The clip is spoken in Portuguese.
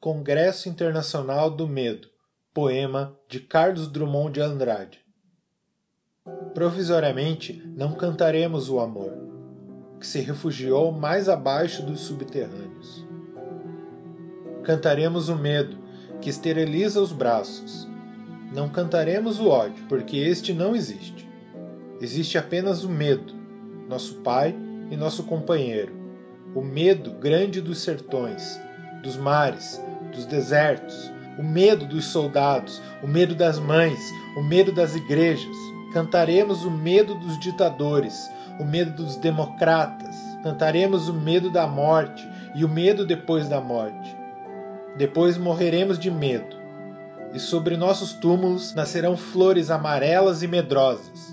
Congresso Internacional do Medo, poema de Carlos Drummond de Andrade. Provisoriamente não cantaremos o amor, que se refugiou mais abaixo dos subterrâneos. Cantaremos o medo, que esteriliza os braços. Não cantaremos o ódio, porque este não existe. Existe apenas o medo, nosso pai e nosso companheiro. O medo grande dos sertões, dos mares, dos desertos, o medo dos soldados, o medo das mães, o medo das igrejas. Cantaremos o medo dos ditadores, o medo dos democratas. Cantaremos o medo da morte e o medo depois da morte. Depois morreremos de medo, e sobre nossos túmulos nascerão flores amarelas e medrosas